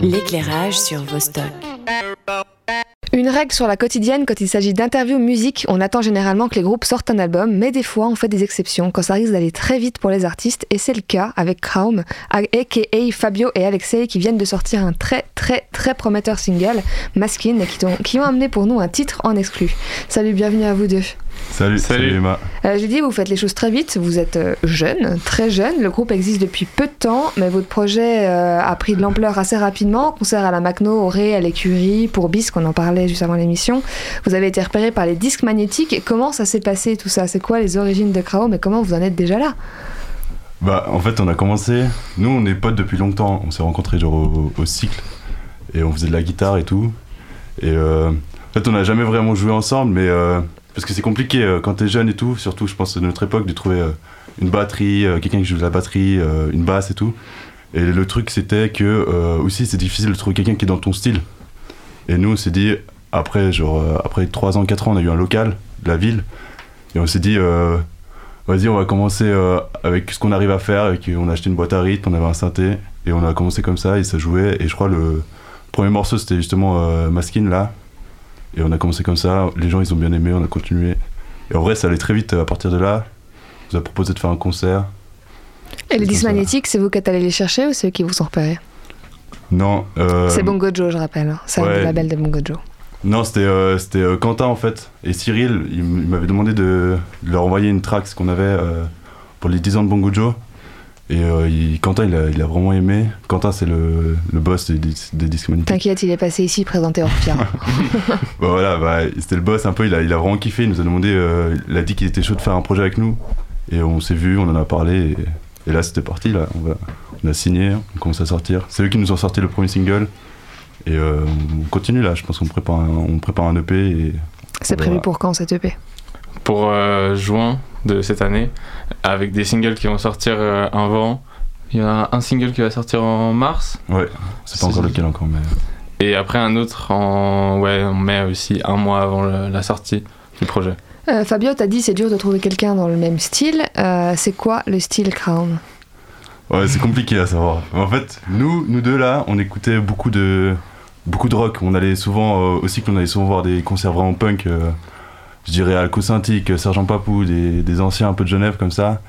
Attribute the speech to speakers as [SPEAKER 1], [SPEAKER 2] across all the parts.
[SPEAKER 1] L'éclairage sur Vostok.
[SPEAKER 2] Une règle sur la quotidienne, quand il s'agit d'interviews musique, on attend généralement que les groupes sortent un album, mais des fois on fait des exceptions quand ça risque d'aller très vite pour les artistes, et c'est le cas avec Kraum, aka Fabio et Alexei qui viennent de sortir un très très très prometteur single, Maskin, qui ont, qui amené pour nous un titre en exclu. Salut, bienvenue à vous deux.
[SPEAKER 3] Salut, salut, Emma.
[SPEAKER 2] Euh, J'ai dit, vous faites les choses très vite, vous êtes euh, jeune, très jeune, le groupe existe depuis peu de temps, mais votre projet euh, a pris de l'ampleur assez rapidement, concert à la Macno, au Ré, à l'écurie, pour Bis, qu'on en parlait juste avant l'émission. Vous avez été repéré par les disques magnétiques, comment ça s'est passé tout ça? C'est quoi les origines de Krao, mais comment vous en êtes déjà là?
[SPEAKER 3] Bah, en fait, on a commencé, nous on est potes depuis longtemps, on s'est rencontrés genre au, au, cycle, et on faisait de la guitare et tout, et euh, en fait on n'a jamais vraiment joué ensemble, mais... Euh, parce que c'est compliqué euh, quand t'es jeune et tout, surtout je pense à notre époque, de trouver euh, une batterie, euh, quelqu'un qui joue de la batterie, une basse et tout. Et le truc c'était que aussi c'est difficile de trouver quelqu'un qui est dans ton style. Et nous on s'est dit, après genre après 3 ans, 4 ans, on a eu un local de la ville. Et on s'est dit, vas-y on va commencer avec ce qu'on arrive à faire. On a acheté une boîte à rythme, on avait un synthé. Et on a commencé comme ça et ça jouait. Et je crois le premier morceau c'était justement Maskin là et on a commencé comme ça, les gens ils ont bien aimé, on a continué. Et en vrai, ça allait très vite à partir de là. On nous a proposé de faire un concert.
[SPEAKER 2] Et les disques magnétiques, c'est vous qui êtes allé les chercher ou c'est eux qui vous sont repérés
[SPEAKER 3] Non. Euh...
[SPEAKER 2] C'est Bongo Joe, je rappelle. Hein. C'est ouais. le label de Bongo Joe.
[SPEAKER 3] Non, c'était euh, euh, Quentin en fait. Et Cyril, il m'avait demandé de, de, leur envoyer une track, ce qu'on avait euh, pour les 10 ans de Bongo Joe. Et euh, il, Quentin, il a, il a, vraiment aimé. Quentin, c'est le, le, boss des, des disques magnétiques.
[SPEAKER 2] T'inquiète, il est passé ici présenté Orphia.
[SPEAKER 3] bah voilà, bah, c'était le boss un peu. Il a, il a vraiment kiffé. Il nous a demandé, euh, il a dit qu'il était chaud de faire un projet avec nous. Et on s'est vu, on en a parlé. Et, et là, c'était parti. Là. On, va, on, a signé, on commence à sortir. C'est eux qui nous ont sorti le premier single. Et euh, on continue là. Je pense qu'on prépare, un, on prépare un EP.
[SPEAKER 2] C'est prévu pour quand cet EP
[SPEAKER 4] Pour euh, juin de cette année, avec des singles qui vont sortir euh, avant. Il y a un single qui va sortir en mars.
[SPEAKER 3] Ouais, c'est pas encore lequel encore, mais.
[SPEAKER 4] Et après un autre en, ouais, en mai aussi, un mois avant le, la sortie du projet.
[SPEAKER 2] Euh, Fabio, t'as dit c'est dur de trouver quelqu'un dans le même style. Euh, c'est quoi le style Crown?
[SPEAKER 3] Ouais, c'est compliqué à savoir. En fait, nous, nous deux là, on écoutait beaucoup de, beaucoup de rock. On allait souvent euh, aussi qu'on allait souvent voir des concerts vraiment punk. Je dirais Alco Synthique, Sergent Papou, des, des, anciens un peu de Genève comme ça.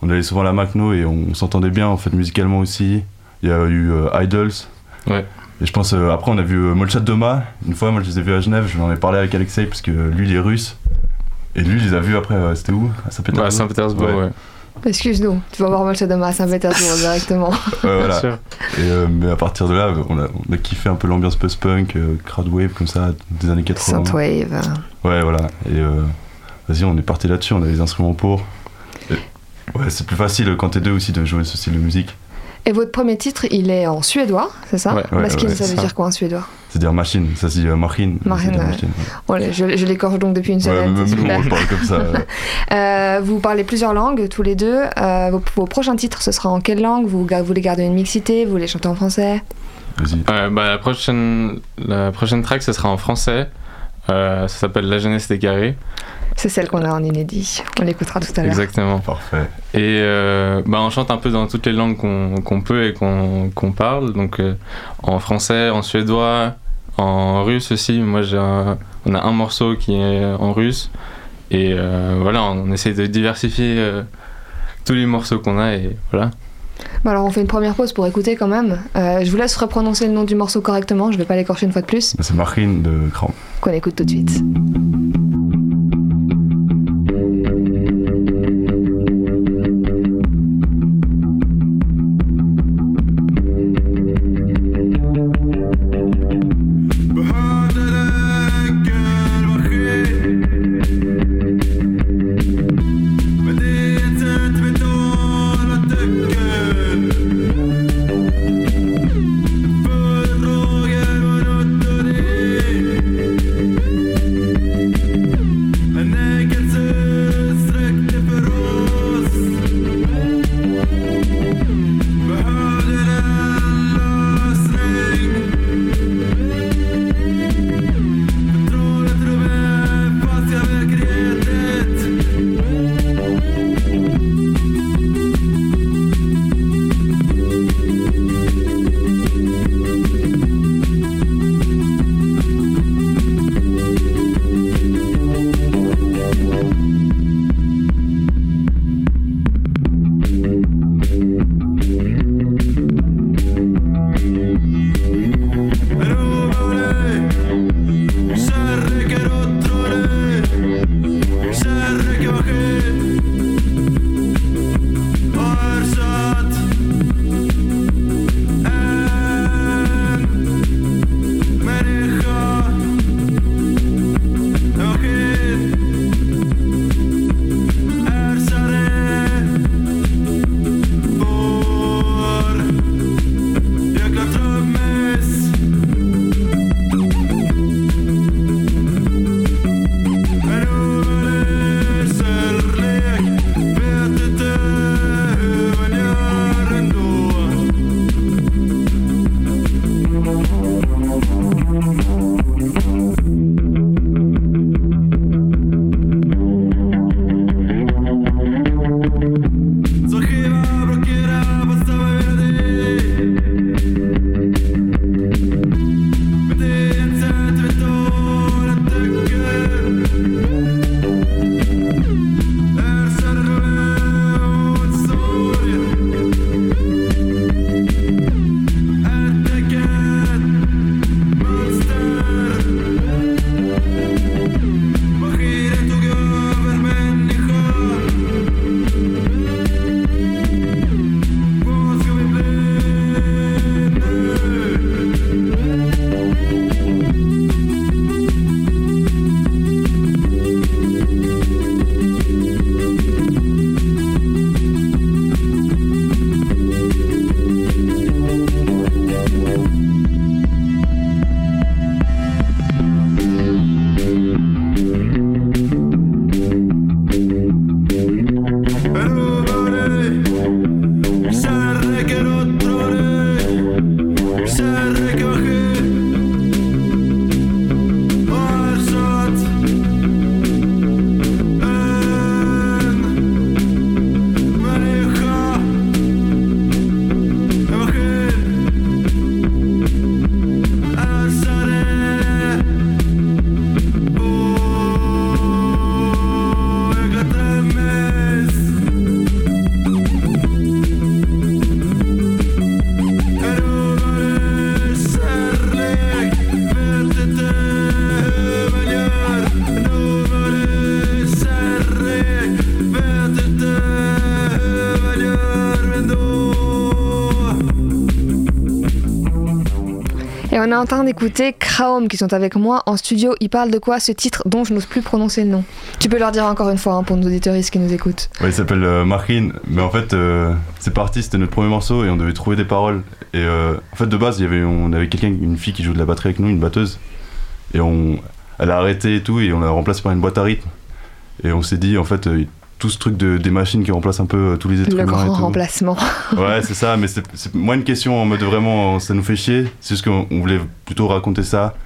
[SPEAKER 3] On allait souvent à la Macno et on, on s'entendait bien en fait musicalement aussi. Il y a eu euh, Idols.
[SPEAKER 4] Ouais.
[SPEAKER 3] Et je pense, euh, après on a vu euh, Molchat Doma. Une fois, moi je les ai vus à Genève, je lui en ai parlé avec Alexei parce que lui il est russe. Et lui il les a vus après, c'était où? À Saint-Pétersbourg.
[SPEAKER 4] Ouais, Saint-Pétersbourg, ouais. ouais.
[SPEAKER 2] Excuse-nous, tu vas voir Doma à Saint-Pétersbourg directement.
[SPEAKER 3] ouais, voilà. Et, mais à partir de là, on a, on a kiffé un peu l'ambiance post-punk, crowd-wave comme ça, des années 80.
[SPEAKER 2] Synthwave.
[SPEAKER 3] Ouais, voilà. Et vas-y, on est parti là-dessus, on a les instruments pour. Et, ouais, c'est plus facile quand t'es deux aussi de jouer ce style de musique.
[SPEAKER 2] Et votre premier titre, il est en suédois, c'est ça
[SPEAKER 3] ouais, ouais,
[SPEAKER 2] Maskin,
[SPEAKER 3] ouais,
[SPEAKER 2] ça veut
[SPEAKER 3] ça.
[SPEAKER 2] dire quoi en suédois
[SPEAKER 3] C'est-à-dire machine, ça c'est euh, machine.
[SPEAKER 2] Machine, ouais.
[SPEAKER 3] machine
[SPEAKER 2] ouais. je, je l'écorche donc depuis une semaine.
[SPEAKER 3] même nous, on parle comme ça.
[SPEAKER 2] euh, vous parlez plusieurs langues, tous les deux. Euh, vos, vos, prochains titres, ce sera en quelle langue? Vous, vous voulez garder une mixité? Vous les chantez en français?
[SPEAKER 3] Vas-y.
[SPEAKER 4] Euh, bah, la, prochaine, la prochaine track, ce sera en français. Euh, ça s'appelle La jeunesse des carrés.
[SPEAKER 2] C'est celle qu'on a en inédit. On l'écoutera tout à l'heure.
[SPEAKER 4] Exactement.
[SPEAKER 3] Parfait.
[SPEAKER 4] Et euh, bah, on chante un peu dans toutes les langues qu'on qu peut et qu'on qu parle. Donc euh, en français, en suédois, en russe aussi. Moi, j'ai on a un morceau qui est en russe. Et euh, voilà, on essaie de diversifier euh, tous les morceaux qu'on a et voilà.
[SPEAKER 2] Bon alors on fait une première pause pour écouter quand même. Euh, je vous laisse reprononcer le nom du morceau correctement, je vais pas l'écorcher une fois de plus.
[SPEAKER 3] C'est Marine de Cran.
[SPEAKER 2] Qu'on écoute tout de suite. Est en train d'écouter Kraum qui sont avec moi en studio. Ils parlent de quoi ce titre dont je n'ose plus prononcer le nom? Tu peux leur dire encore une fois hein, pour nos auditeurs qui nous écoutent.
[SPEAKER 3] Ouais, il s'appelle euh, Marine, mais en fait euh, c'est parti, c'était notre premier morceau et on devait trouver des paroles. Et euh, en fait de base, il y avait, on avait quelqu'un, une fille qui joue de la batterie avec nous, une batteuse, et on, elle a arrêté et tout et on l'a remplacé par une boîte à rythme. Et on s'est dit en fait euh, tout ce truc de, des machines qui remplacent un peu euh, tous les êtres
[SPEAKER 2] Le
[SPEAKER 3] humains et
[SPEAKER 2] grand remplacement.
[SPEAKER 3] Ouais, c'est ça, mais c'est c'est moins une question en mode vraiment ça nous fait chier. C'est juste qu'on on voulait plutôt raconter ça.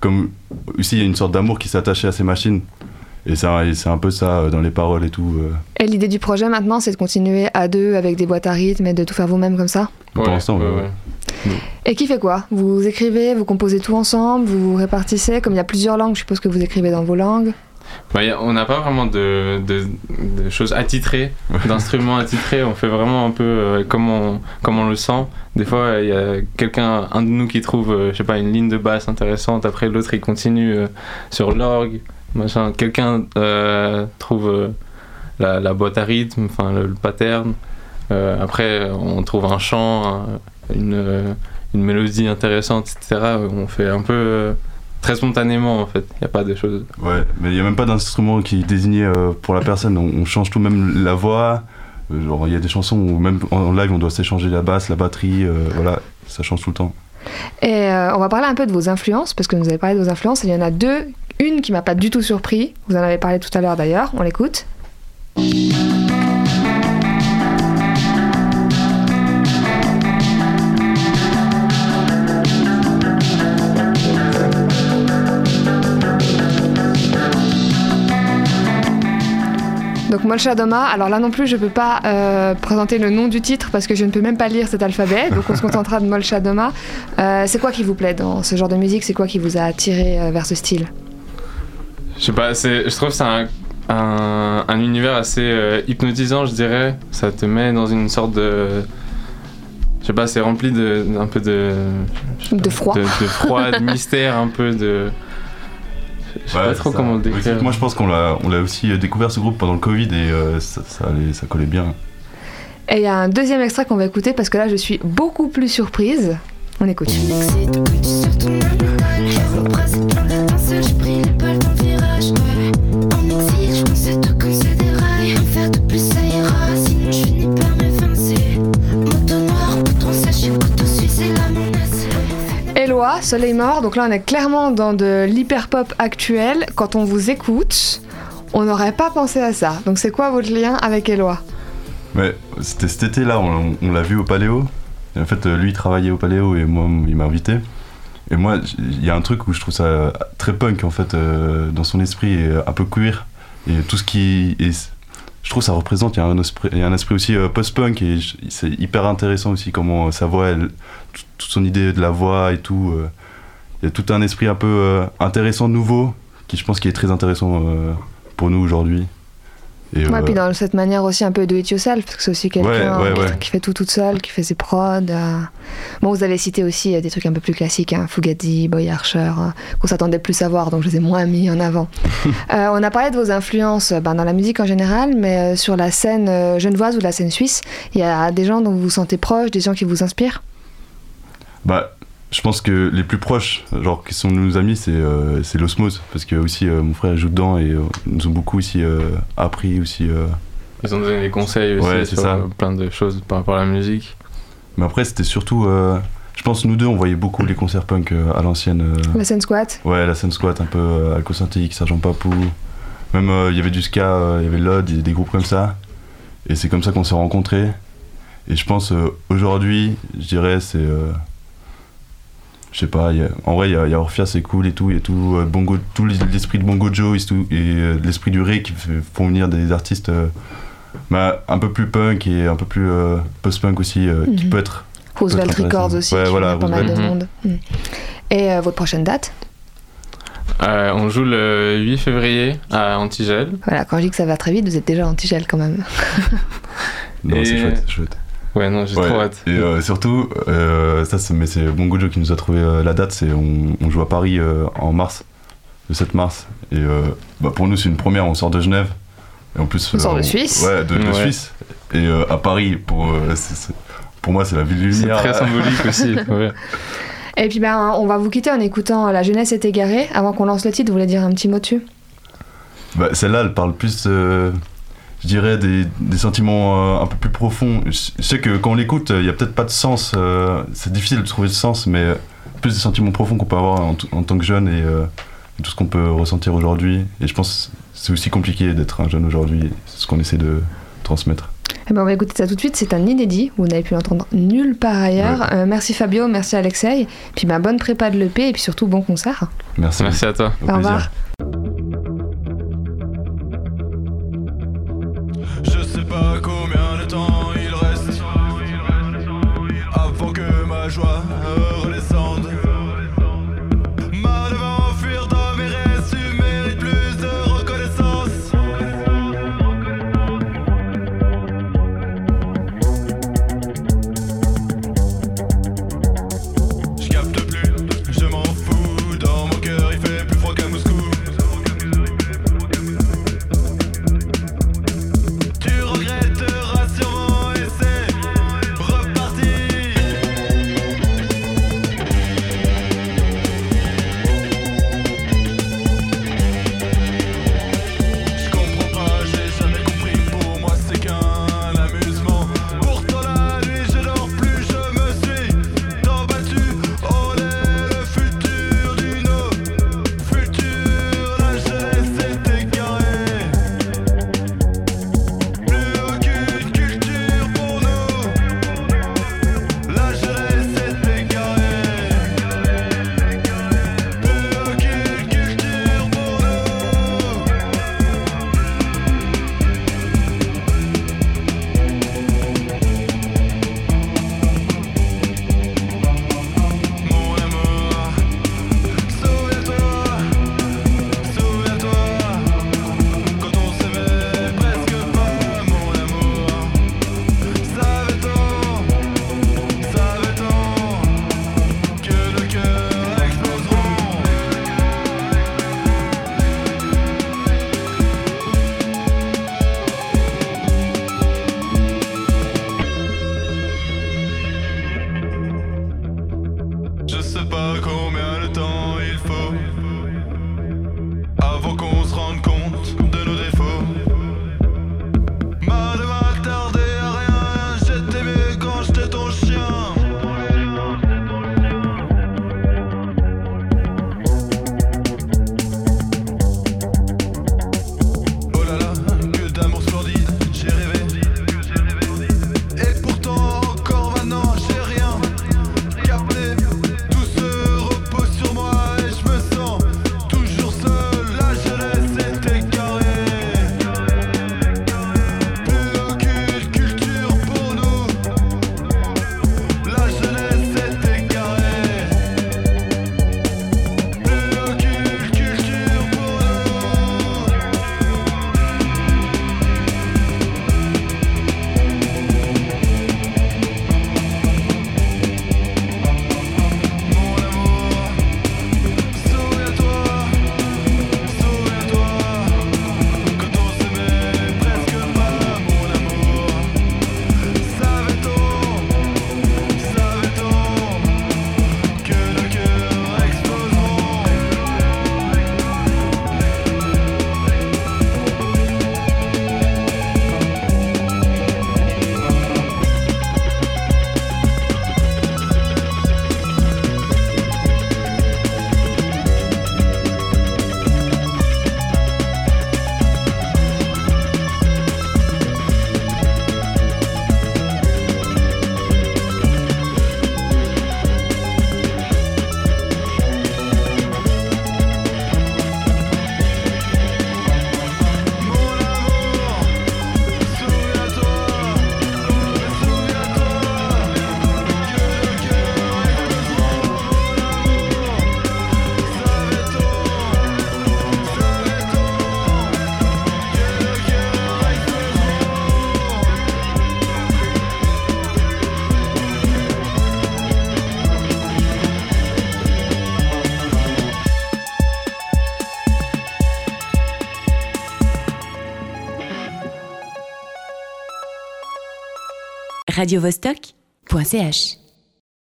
[SPEAKER 3] Comme aussi, il y a une sorte d'amour qui s'est attaché à ces machines. Et c'est un, et c'est un peu ça euh, dans les paroles et tout. euh.
[SPEAKER 2] Et l'idée du projet maintenant, c'est de continuer à deux avec des boîtes à rythme et de tout faire vous-même comme ça?
[SPEAKER 3] Pour l'instant, ouais, ouais.
[SPEAKER 2] Et qui fait quoi? Vous écrivez, vous composez tout ensemble, vous vous répartissez Comme il y a plusieurs langues, je suppose que vous écrivez dans vos langues.
[SPEAKER 4] Bah, a- on n'a pas vraiment de, de- de choses attitrées, d'instruments attitrés. On fait vraiment un peu euh, comme, on, comme on le sent. Des fois, il y a quelqu'un, un de nous qui trouve, euh, je sais pas, une ligne de basse intéressante. Après, l'autre, il continue euh, sur l'orgue. Quelqu'un trouve la, la boîte à rythme, enfin le, le pattern. Après, on trouve un chant, un- une, une mélodie intéressante, etc. On fait un peu très spontanément, en fait. Il n'y a pas de choses.
[SPEAKER 3] Ouais, mais il n'y a même pas d'instrument qui est désigné euh, pour la personne. On, on change tout, même la voix. Euh, Genre, il y a des chansons où même en, live, on doit s'échanger la basse, la batterie. euh, voilà, ça change tout le temps.
[SPEAKER 2] Et euh, on va parler un peu de vos influences, parce que vous avez parlé de vos influences, et il y en a deux. Une qui m'a pas du tout surpris, vous en avez parlé tout à l'heure d'ailleurs, on l'écoute. Donc Molchadoma, alors là non plus je peux pas euh, présenter le nom du titre parce que je ne peux même pas lire cet alphabet, donc on se contentera de Molchadoma. Euh, c'est quoi qui vous plaît dans ce genre de musique? C'est quoi qui vous a attiré euh, vers ce style?
[SPEAKER 4] Je sais pas, je trouve que c'est un, un, un univers assez euh, hypnotisant, je dirais. Ça te met dans une sorte de. Je sais pas, c'est rempli de, un peu de.
[SPEAKER 2] De froid.
[SPEAKER 4] De, de froid, de mystère, un peu de. Je sais
[SPEAKER 3] Ouais,
[SPEAKER 4] pas trop
[SPEAKER 3] ça.
[SPEAKER 4] comment le décrire.
[SPEAKER 3] Moi, je pense qu'on l'a, on l'a aussi euh, découvert ce groupe pendant le Covid et euh, ça, ça, allait- ça collait bien.
[SPEAKER 2] Et il y a un deuxième extrait qu'on va écouter parce que là je suis beaucoup plus surprise. On écoute. Soleil mort, donc là on est clairement dans de l'hyper-pop actuel. Quand on vous écoute, on n'aurait pas pensé à ça. Donc c'est quoi votre lien avec Eloi?
[SPEAKER 3] Mais c'était cet été-là, on, on l'a vu au Paléo. En fait, euh, lui, il travaillait au Paléo et moi, il m'a invité. Et moi, il y a un truc où je trouve ça très punk, en fait, euh, dans son esprit, et un peu queer. Et tout ce qui. c- je trouve que ça représente, il y a un esprit, il y a un esprit aussi euh, post-punk, et c'est hyper intéressant aussi comment sa voix, toute son idée de la voix et tout. euh, il y a tout un esprit un peu euh, intéressant, nouveau, qui je pense qui est très intéressant euh, pour nous aujourd'hui. Et,
[SPEAKER 2] Ouais,
[SPEAKER 3] euh,
[SPEAKER 2] puis dans cette manière aussi un peu do it yourself, parce que c'est aussi quelqu'un
[SPEAKER 3] Ouais, ouais,
[SPEAKER 2] euh, qui fait tout toute seule, qui fait ses prods. euh. Bon, vous avez cité aussi des trucs un peu plus classiques, hein, Fugazi, Boy Archer, qu'on s'attendait plus à voir, donc je les ai moins mis en avant. Euh, on a parlé de vos influences ben, dans la musique en général, mais sur la scène genevoise ou la scène suisse, il y a des gens dont vous vous sentez proche, des gens qui vous inspirent?
[SPEAKER 3] Bah, je pense que les plus proches, genre qui sont nos amis, c'est euh, c'est l'osmose. Parce que aussi euh, mon frère joue dedans et euh, ils nous ont beaucoup aussi euh, appris aussi. euh.
[SPEAKER 4] Ils ont donné des conseils aussi
[SPEAKER 3] Ouais, c'est
[SPEAKER 4] sur
[SPEAKER 3] ça.
[SPEAKER 4] plein de choses par rapport à la musique.
[SPEAKER 3] Mais après, c'était surtout. euh, je pense nous deux, on voyait beaucoup les concerts punk à l'ancienne. euh.
[SPEAKER 2] La scène squat
[SPEAKER 3] Ouais, la scène squat, un peu euh, Alcosynthique, Sergent Papou. Même euh, il y avait du ska, euh, il y avait Lod, il y a des groupes comme ça. Et c'est comme ça qu'on s'est rencontrés. Et je pense euh, aujourd'hui, je dirais, c'est. Je sais pas, il y a- en vrai, il y a, y a Orphia, c'est cool et tout. Il y a tout, euh, bongo, tout l'esprit de Bongo Joe et, tout, et euh, l'esprit du Ré qui font venir des artistes euh, bah, un peu plus punk et un peu plus euh, post-punk aussi, euh, qui
[SPEAKER 2] Mhm.
[SPEAKER 3] peut être.
[SPEAKER 2] Roosevelt
[SPEAKER 3] Peut-être
[SPEAKER 2] Records aussi,
[SPEAKER 3] Ouais,
[SPEAKER 2] qui
[SPEAKER 3] voilà,
[SPEAKER 2] pas mal de monde. Mm. Et euh, votre prochaine date?
[SPEAKER 4] Euh, on joue le 8 février à Antigel.
[SPEAKER 2] Voilà, quand je dis que ça va très vite, vous êtes déjà anti-gel quand même.
[SPEAKER 3] Non,
[SPEAKER 4] Et-
[SPEAKER 3] c'est chouette, c'est chouette.
[SPEAKER 4] Ouais, non, j'ai
[SPEAKER 3] ouais.
[SPEAKER 4] trop hâte.
[SPEAKER 3] Et euh, surtout, euh, ça, mais c'est Bon Gojo qui nous a trouvé euh, la date. C'est on, joue à Paris euh, en mars, le 7 mars. Et bah, pour nous, c'est une première. On sort de Genève. Et en plus,
[SPEAKER 2] on sort de Suisse.
[SPEAKER 3] Ouais, de. Suisse. Et à Paris, pour, pour moi, c'est la ville lumière.
[SPEAKER 4] C'est très symbolique aussi. Et puis ben, on va vous quitter en écoutant La jeunesse est égarée. Avant qu'on lance le titre, vous voulez dire un petit mot dessus?
[SPEAKER 3] Bah, Celle-là, elle parle plus. Euh, je dirais, des, des sentiments euh, un peu plus profonds. Je sais que quand on l'écoute, il n'y a peut-être pas de sens, euh, c'est difficile de trouver de sens, mais euh, plus des sentiments profonds qu'on peut avoir en, tant que jeune et tout ce qu'on peut ressentir aujourd'hui. Et je pense que c'est aussi compliqué d'être un jeune aujourd'hui, c'est ce qu'on essaie de transmettre.
[SPEAKER 4] Eh ben on va écouter ça tout de suite, c'est un inédit, vous n'avez pu l'entendre nulle part ailleurs. Merci Fabio, merci Alexei, puis ben bonne prépa de l'EP et puis surtout bon concert.
[SPEAKER 3] Merci.
[SPEAKER 5] Merci à toi.
[SPEAKER 3] Au
[SPEAKER 4] revoir.
[SPEAKER 1] radiovostok.ch